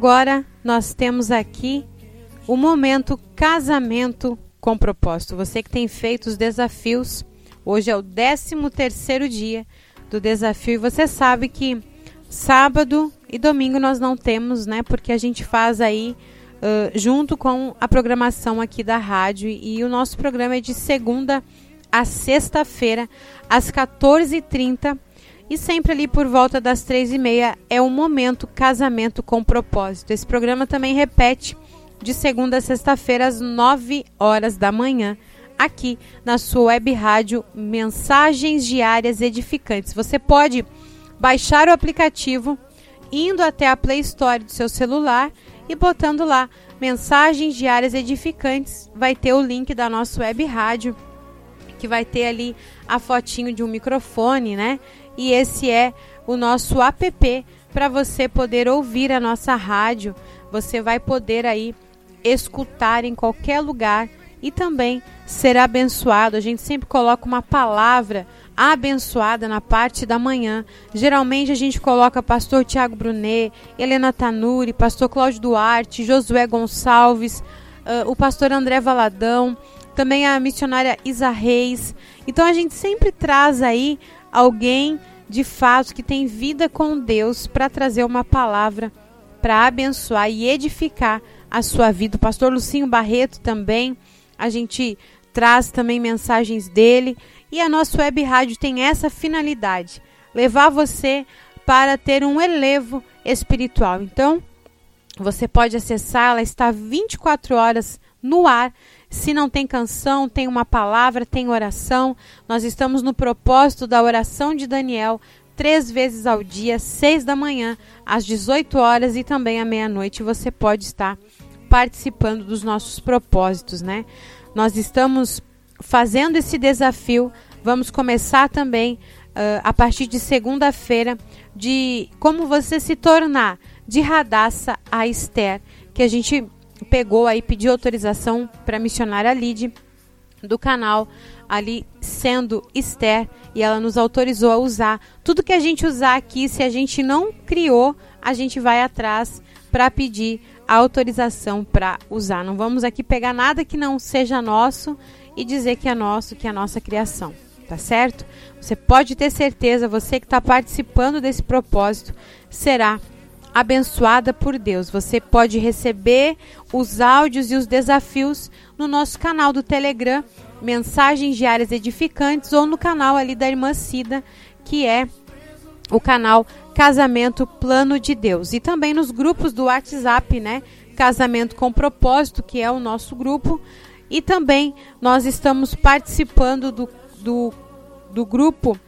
agora nós temos aqui o momento casamento com propósito. Você que tem feito os desafios, hoje é o 13 terceiro dia do desafio e você sabe que sábado e domingo nós não temos, né? Porque a gente faz aí uh, junto com a programação aqui da rádio e o nosso programa é de segunda a sexta-feira às 14h30 e sempre ali por volta das três e meia é o momento casamento com propósito. Esse programa também repete de segunda a sexta-feira às 9 horas da manhã, aqui na sua web rádio Mensagens Diárias Edificantes. Você pode baixar o aplicativo indo até a Play Store do seu celular e botando lá Mensagens Diárias Edificantes, vai ter o link da nossa web rádio, que vai ter ali a fotinho de um microfone, né? E esse é o nosso app para você poder ouvir a nossa rádio. Você vai poder aí escutar em qualquer lugar e também ser abençoado. A gente sempre coloca uma palavra abençoada na parte da manhã. Geralmente a gente coloca pastor Tiago Brunet, Helena Tanuri, pastor Cláudio Duarte, Josué Gonçalves, uh, o pastor André Valadão, também a missionária Isa Reis. Então a gente sempre traz aí alguém de fato que tem vida com Deus para trazer uma palavra para abençoar e edificar a sua vida. O pastor Lucinho Barreto também, a gente traz também mensagens dele. E a nossa web rádio tem essa finalidade: levar você para ter um elevo espiritual. Então, você pode acessar, ela está 24 horas no ar. Se não tem canção, tem uma palavra, tem oração. Nós estamos no propósito da oração de Daniel, três vezes ao dia, seis da manhã, às 18 horas e também à meia-noite. Você pode estar participando dos nossos propósitos, né? Nós estamos fazendo esse desafio. Vamos começar também uh, a partir de segunda-feira de como você se tornar de Radassa a Esther, que a gente pegou aí, pediu autorização para a missionária Lid do canal ali sendo Esther e ela nos autorizou a usar tudo que a gente usar aqui, se a gente não criou, a gente vai atrás para pedir a autorização para usar. Não vamos aqui pegar nada que não seja nosso e dizer que é nosso, que é nossa criação, tá certo? Você pode ter certeza, você que está participando desse propósito será abençoada por Deus. Você pode receber os áudios e os desafios no nosso canal do Telegram, Mensagens Diárias Edificantes, ou no canal ali da Irmã Cida, que é o canal Casamento Plano de Deus. E também nos grupos do WhatsApp, né? Casamento com Propósito, que é o nosso grupo. E também nós estamos participando do, do, do grupo,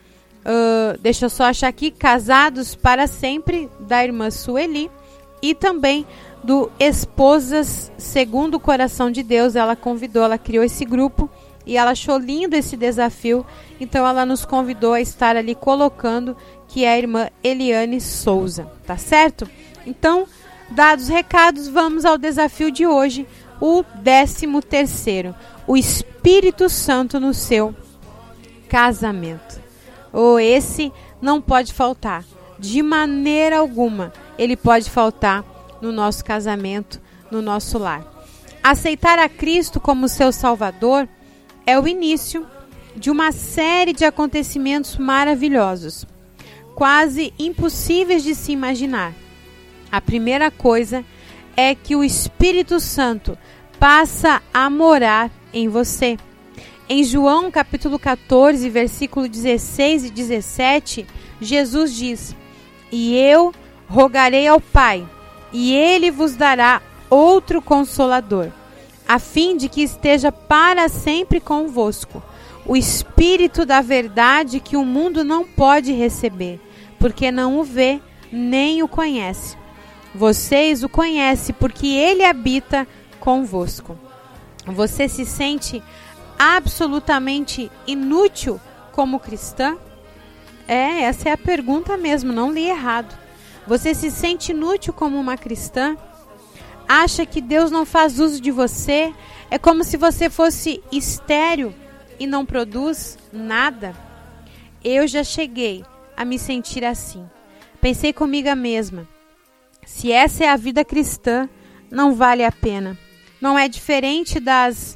uh, deixa eu só achar aqui, Casados para Sempre, da irmã Sueli. E também do Esposas Segundo o Coração de Deus. Ela convidou, ela criou esse grupo e ela achou lindo esse desafio, então ela nos convidou a estar ali colocando que é a irmã Eliane Souza, tá certo? Então, dados os recados, vamos ao desafio de hoje, o 13 terceiro, o Espírito Santo no seu casamento. Ou esse não pode faltar, de maneira alguma, ele pode faltar no nosso casamento, no nosso lar. Aceitar a Cristo como seu Salvador é o início de uma série de acontecimentos maravilhosos quase impossíveis de se imaginar. A primeira coisa é que o Espírito Santo passa a morar em você. Em João capítulo 14, versículo 16 e 17, Jesus diz: E eu rogarei ao Pai, e ele vos dará outro consolador, a fim de que esteja para sempre convosco o Espírito da verdade que o mundo não pode receber, porque não o vê nem o conhece. Vocês o conhecem porque ele habita convosco. Você se sente absolutamente inútil como cristã? É, essa é a pergunta mesmo, não li errado. Você se sente inútil como uma cristã? acha que Deus não faz uso de você? É como se você fosse estéreo e não produz nada? Eu já cheguei a me sentir assim. Pensei comigo mesma: se essa é a vida cristã, não vale a pena. Não é diferente das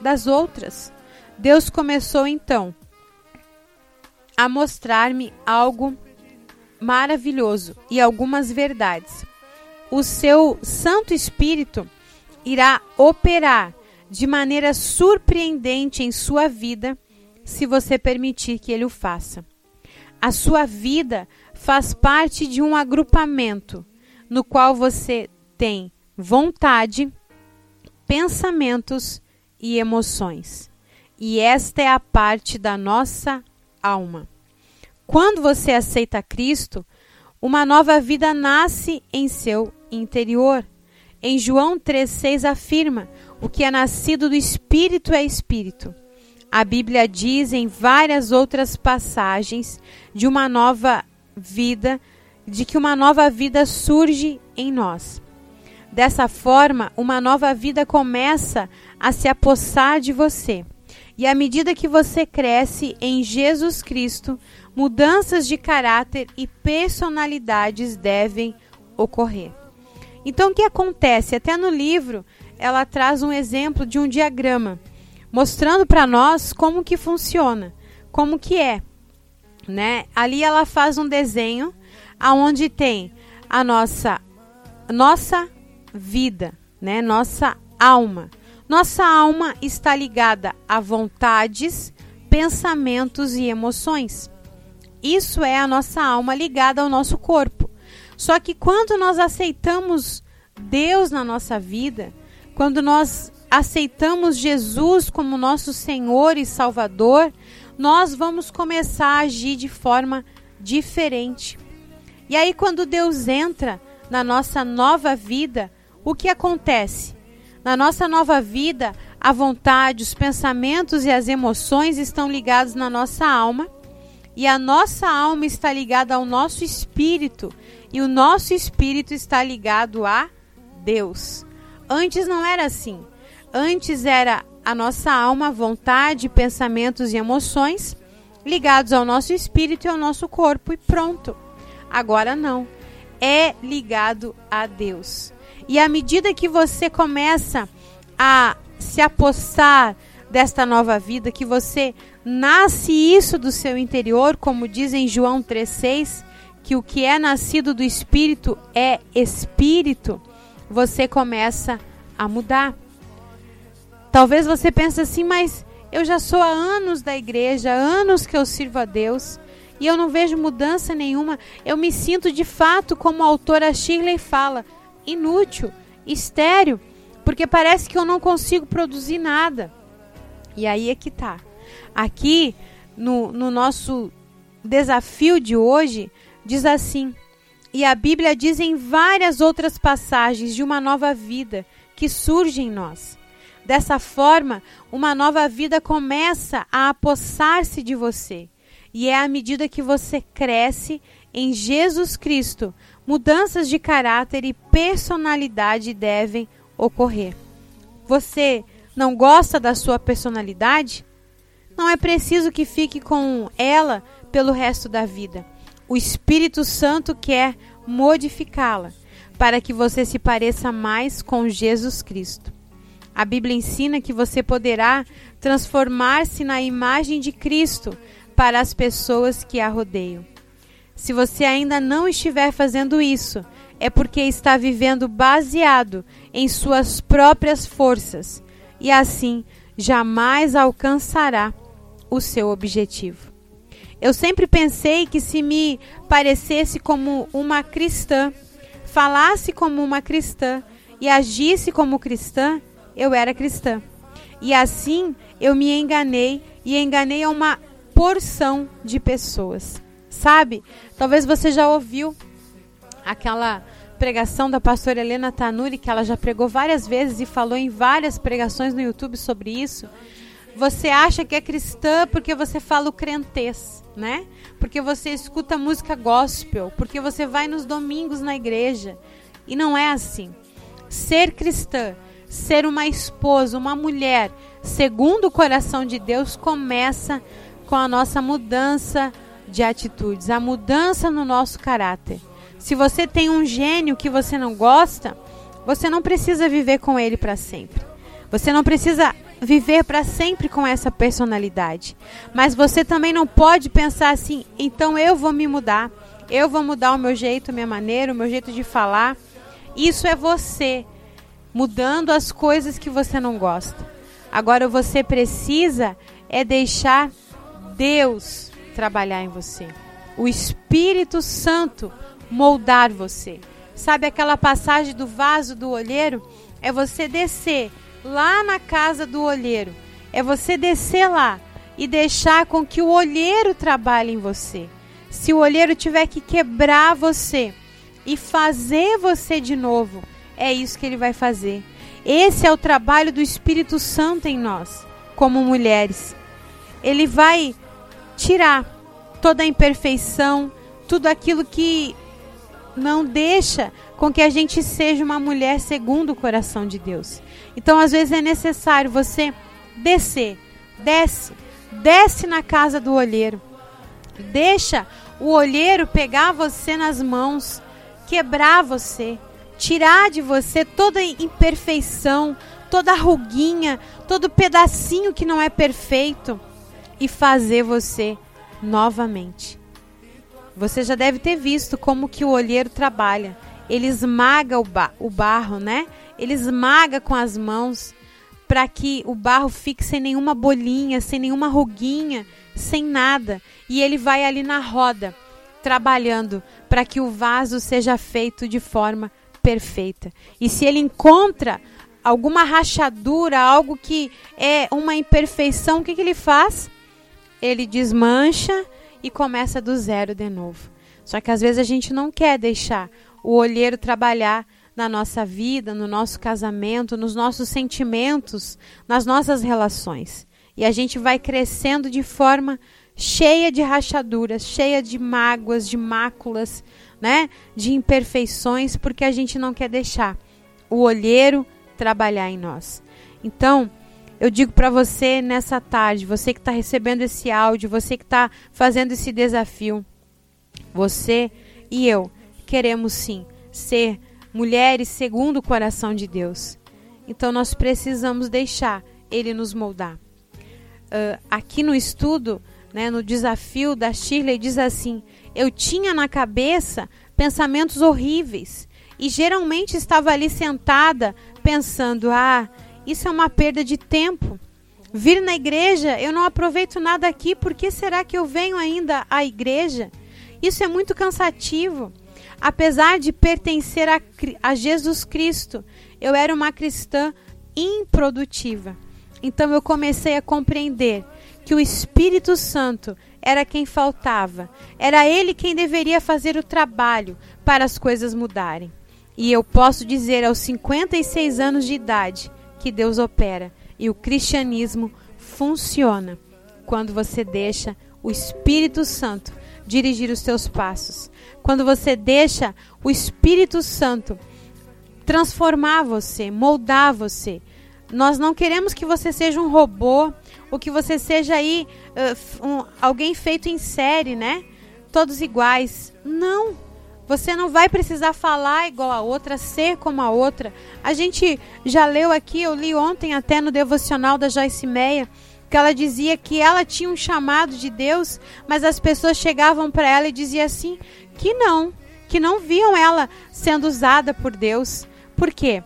das outras. Deus começou então a mostrar-me algo maravilhoso e algumas verdades. O seu Santo Espírito irá operar de maneira surpreendente em sua vida se você permitir que ele o faça. A sua vida faz parte de um agrupamento no qual você tem vontade, pensamentos e emoções. E esta é a parte da nossa alma. Quando você aceita Cristo, uma nova vida nasce em seu interior. Em João 3,6 afirma: o que é nascido do Espírito é Espírito. A Bíblia diz em várias outras passagens de uma nova vida, de que uma nova vida surge em nós. Dessa forma, uma nova vida começa a se apossar de você. E à medida que você cresce em Jesus Cristo, mudanças de caráter e personalidades devem ocorrer. Então, o que acontece? Até no livro, ela traz um exemplo de um diagrama, mostrando para nós como que funciona, como que é, né? Ali ela faz um desenho aonde tem a nossa nossa vida, né? Nossa alma. Nossa alma está ligada a vontades, pensamentos e emoções. Isso é a nossa alma ligada ao nosso corpo. Só que quando nós aceitamos Deus na nossa vida, quando nós aceitamos Jesus como nosso Senhor e Salvador, nós vamos começar a agir de forma diferente. E aí, quando Deus entra na nossa nova vida, o que acontece? Na nossa nova vida, a vontade, os pensamentos e as emoções estão ligados na nossa alma, e a nossa alma está ligada ao nosso espírito, e o nosso espírito está ligado a Deus. Antes não era assim. Antes era a nossa alma, vontade, pensamentos e emoções ligados ao nosso espírito e ao nosso corpo e pronto. Agora não. É ligado a Deus. E à medida que você começa a se apossar desta nova vida, que você nasce isso do seu interior, como diz em João 3,6, que o que é nascido do Espírito é Espírito, você começa a mudar. Talvez você pense assim, mas eu já sou há anos da igreja, anos que eu sirvo a Deus e eu não vejo mudança nenhuma. Eu me sinto de fato, como a autora Shirley fala, inútil, estéreo, porque parece que eu não consigo produzir nada. E aí é que tá. Aqui no, no nosso desafio de hoje, diz assim: e a Bíblia diz em várias outras passagens de uma nova vida que surge em nós. Dessa forma, uma nova vida começa a apossar-se de você. E é à medida que você cresce em Jesus Cristo, mudanças de caráter e personalidade devem ocorrer. Você não gosta da sua personalidade? Não é preciso que fique com ela pelo resto da vida. O Espírito Santo quer modificá-la para que você se pareça mais com Jesus Cristo. A Bíblia ensina que você poderá transformar-se na imagem de Cristo para as pessoas que a rodeiam. Se você ainda não estiver fazendo isso, é porque está vivendo baseado em suas próprias forças e assim jamais alcançará o seu objetivo. Eu sempre pensei que se me parecesse como uma cristã, falasse como uma cristã e agisse como cristã, eu era cristã. E assim eu me enganei e enganei a uma porção de pessoas. Sabe? Talvez você já ouviu aquela pregação da pastora Helena Tanuri, que ela já pregou várias vezes e falou em várias pregações no YouTube sobre isso. Você acha que é cristã porque você fala o crentez, né? Porque você escuta música gospel, porque você vai nos domingos na igreja. E não é assim. ser cristã, ser uma esposa, uma mulher, segundo o coração de Deus, começa com a nossa mudança de atitudes, a mudança no nosso caráter. Se você tem um gênio que você não gosta, você não precisa viver com ele para sempre. Você não precisa viver para sempre com essa personalidade. Mas você também não pode pensar assim, então eu vou me mudar, eu vou mudar o meu jeito, minha maneira, o meu jeito de falar. Isso é você mudando as coisas que você não gosta. Agora você precisa é deixar Deus trabalhar em você. O Espírito Santo moldar você. Sabe aquela passagem do vaso do olheiro? É você descer lá na casa do olheiro. É você descer lá e deixar com que o olheiro trabalhe em você. Se o olheiro tiver que quebrar você e fazer você de novo, é isso que ele vai fazer. Esse é o trabalho do Espírito Santo em nós, como mulheres. Ele vai tirar toda a imperfeição, tudo aquilo que não deixa com que a gente seja uma mulher segundo o coração de Deus. Então, às vezes é necessário você descer, desce, desce na casa do olheiro. Deixa o olheiro pegar você nas mãos, quebrar você, tirar de você toda imperfeição, toda ruguinha, todo pedacinho que não é perfeito e fazer você novamente. Você já deve ter visto como que o olheiro trabalha. Ele esmaga o, ba o barro, né? Ele esmaga com as mãos para que o barro fique sem nenhuma bolinha, sem nenhuma ruguinha, sem nada. E ele vai ali na roda, trabalhando para que o vaso seja feito de forma perfeita. E se ele encontra alguma rachadura, algo que é uma imperfeição, o que, que ele faz? Ele desmancha e começa do zero de novo. Só que às vezes a gente não quer deixar o olheiro trabalhar na nossa vida, no nosso casamento, nos nossos sentimentos, nas nossas relações. E a gente vai crescendo de forma cheia de rachaduras, cheia de mágoas, de máculas, né? De imperfeições, porque a gente não quer deixar o olheiro trabalhar em nós. Então, eu digo para você nessa tarde, você que está recebendo esse áudio, você que está fazendo esse desafio, você e eu queremos sim ser mulheres segundo o coração de Deus. Então nós precisamos deixar Ele nos moldar. Uh, aqui no estudo, né, no desafio da Shirley, diz assim: Eu tinha na cabeça pensamentos horríveis e geralmente estava ali sentada pensando: Ah, isso é uma perda de tempo. Vir na igreja, eu não aproveito nada aqui, por que será que eu venho ainda à igreja? Isso é muito cansativo. Apesar de pertencer a, a Jesus Cristo, eu era uma cristã improdutiva. Então eu comecei a compreender que o Espírito Santo era quem faltava, era ele quem deveria fazer o trabalho para as coisas mudarem. E eu posso dizer aos 56 anos de idade que Deus opera e o cristianismo funciona quando você deixa o Espírito Santo dirigir os seus passos. Quando você deixa o Espírito Santo transformar você, moldar você. Nós não queremos que você seja um robô ou que você seja aí uh, um, alguém feito em série, né? Todos iguais. Não. Você não vai precisar falar igual a outra, ser como a outra. A gente já leu aqui, eu li ontem até no devocional da Joyce Meia, que ela dizia que ela tinha um chamado de Deus, mas as pessoas chegavam para ela e diziam assim que não, que não viam ela sendo usada por Deus. Por quê?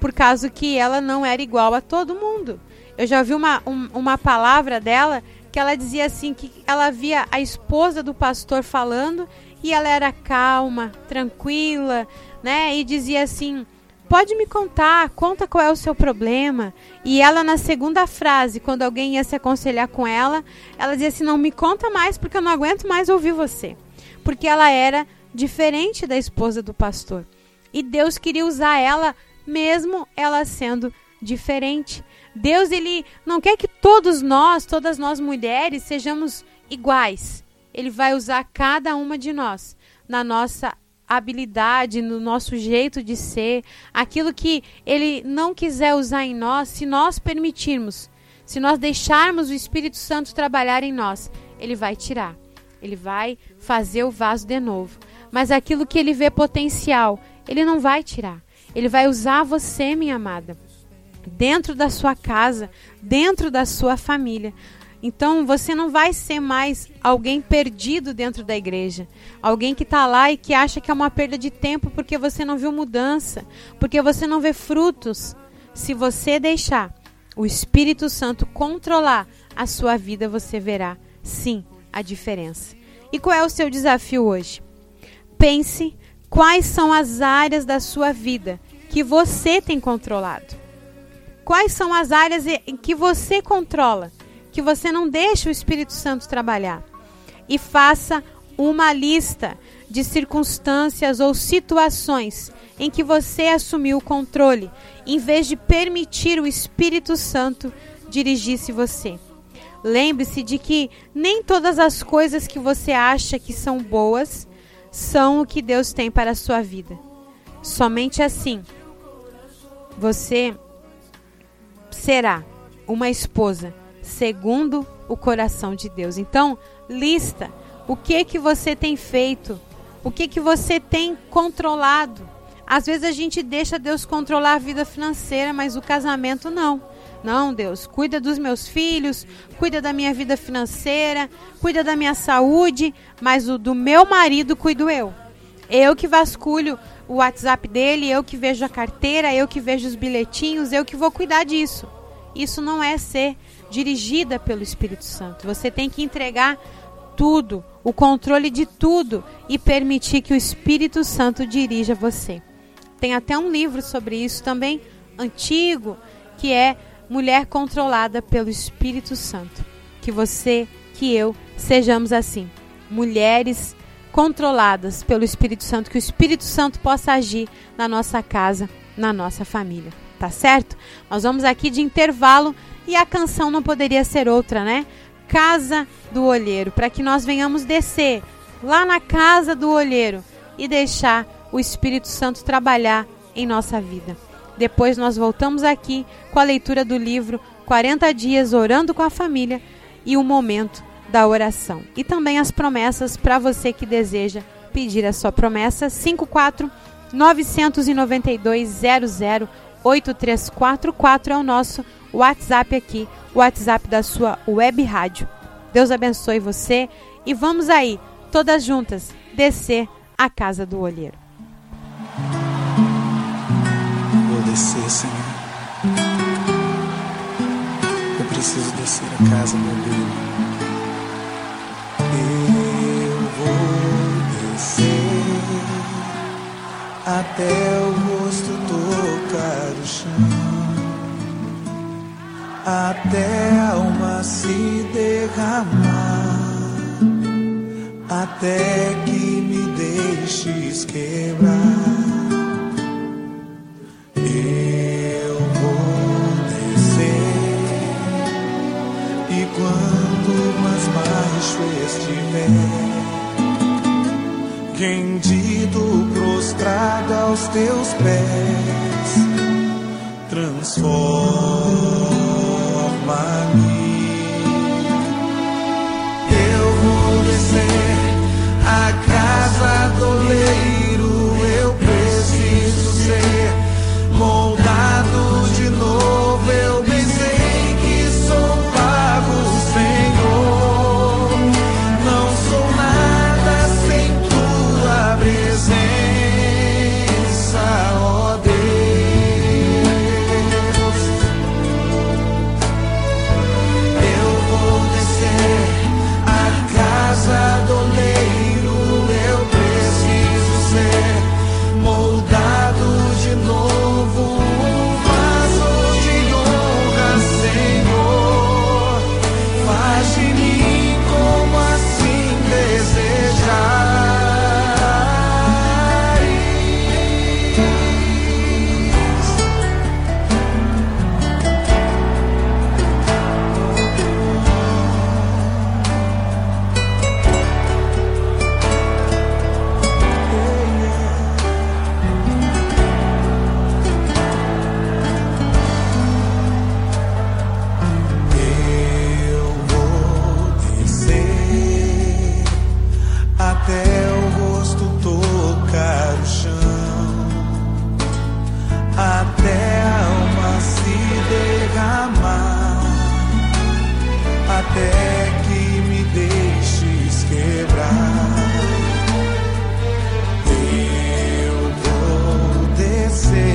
Por causa que ela não era igual a todo mundo. Eu já ouvi uma, um, uma palavra dela que ela dizia assim que ela via a esposa do pastor falando e ela era calma, tranquila, né? E dizia assim: Pode me contar, conta qual é o seu problema. E ela, na segunda frase, quando alguém ia se aconselhar com ela, ela dizia assim: Não me conta mais, porque eu não aguento mais ouvir você. Porque ela era diferente da esposa do pastor. E Deus queria usar ela, mesmo ela sendo diferente. Deus, ele não quer que todos nós, todas nós mulheres, sejamos iguais. Ele vai usar cada uma de nós na nossa habilidade, no nosso jeito de ser, aquilo que Ele não quiser usar em nós, se nós permitirmos, se nós deixarmos o Espírito Santo trabalhar em nós, Ele vai tirar. Ele vai fazer o vaso de novo. Mas aquilo que Ele vê potencial, Ele não vai tirar. Ele vai usar você, minha amada, dentro da sua casa, dentro da sua família. Então você não vai ser mais alguém perdido dentro da igreja, alguém que está lá e que acha que é uma perda de tempo porque você não viu mudança, porque você não vê frutos. Se você deixar o Espírito Santo controlar a sua vida, você verá sim a diferença. E qual é o seu desafio hoje? Pense quais são as áreas da sua vida que você tem controlado. Quais são as áreas que você controla? Que você não deixe o Espírito Santo trabalhar. E faça uma lista de circunstâncias ou situações em que você assumiu o controle, em vez de permitir o Espírito Santo dirigisse você. Lembre-se de que nem todas as coisas que você acha que são boas são o que Deus tem para a sua vida. Somente assim você será uma esposa segundo o coração de Deus. Então, lista o que que você tem feito, o que que você tem controlado. Às vezes a gente deixa Deus controlar a vida financeira, mas o casamento não. Não, Deus, cuida dos meus filhos, cuida da minha vida financeira, cuida da minha saúde, mas o do meu marido cuido eu. Eu que vasculho o WhatsApp dele, eu que vejo a carteira, eu que vejo os bilhetinhos, eu que vou cuidar disso. Isso não é ser dirigida pelo Espírito Santo. Você tem que entregar tudo, o controle de tudo e permitir que o Espírito Santo dirija você. Tem até um livro sobre isso também, antigo, que é Mulher Controlada pelo Espírito Santo. Que você, que eu, sejamos assim, mulheres controladas pelo Espírito Santo, que o Espírito Santo possa agir na nossa casa, na nossa família. Tá certo? Nós vamos aqui de intervalo e a canção não poderia ser outra, né? Casa do Olheiro, para que nós venhamos descer lá na casa do olheiro e deixar o Espírito Santo trabalhar em nossa vida. Depois nós voltamos aqui com a leitura do livro 40 dias orando com a família e o momento da oração. E também as promessas para você que deseja pedir a sua promessa 54 992 00 8344 é o nosso WhatsApp aqui, o WhatsApp da sua web rádio. Deus abençoe você e vamos aí, todas juntas, descer a casa do olheiro. Vou descer, Senhor. Eu preciso descer a casa do olheiro. Eu vou descer até o rosto tocar o chão. Até a alma se derramar, até que me deixes quebrar. Eu vou descer, e quando mais baixo estiver, rendido, prostrado aos teus pés, transforma até que me deixes quebrar. Eu vou descer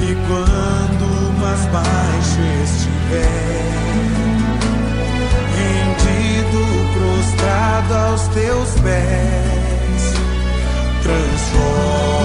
e quando mais baixo estiver, rendido, prostrado aos teus pés, transforma.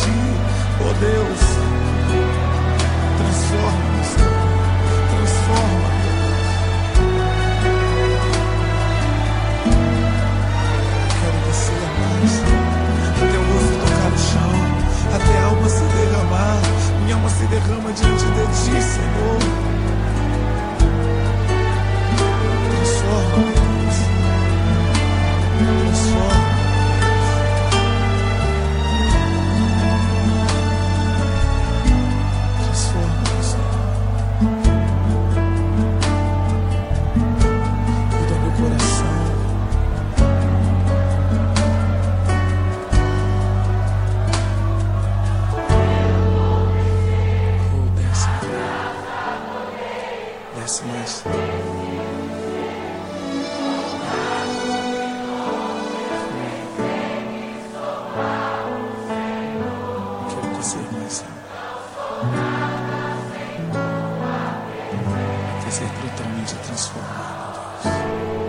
ti, oh Deus. Transforma, Senhor. Transforma, Deus. Quero descer até o rosto tocar no chão. Até a alma se derramar. Minha alma se derrama diante de ti, Senhor. ser totalmente transformado, Deus.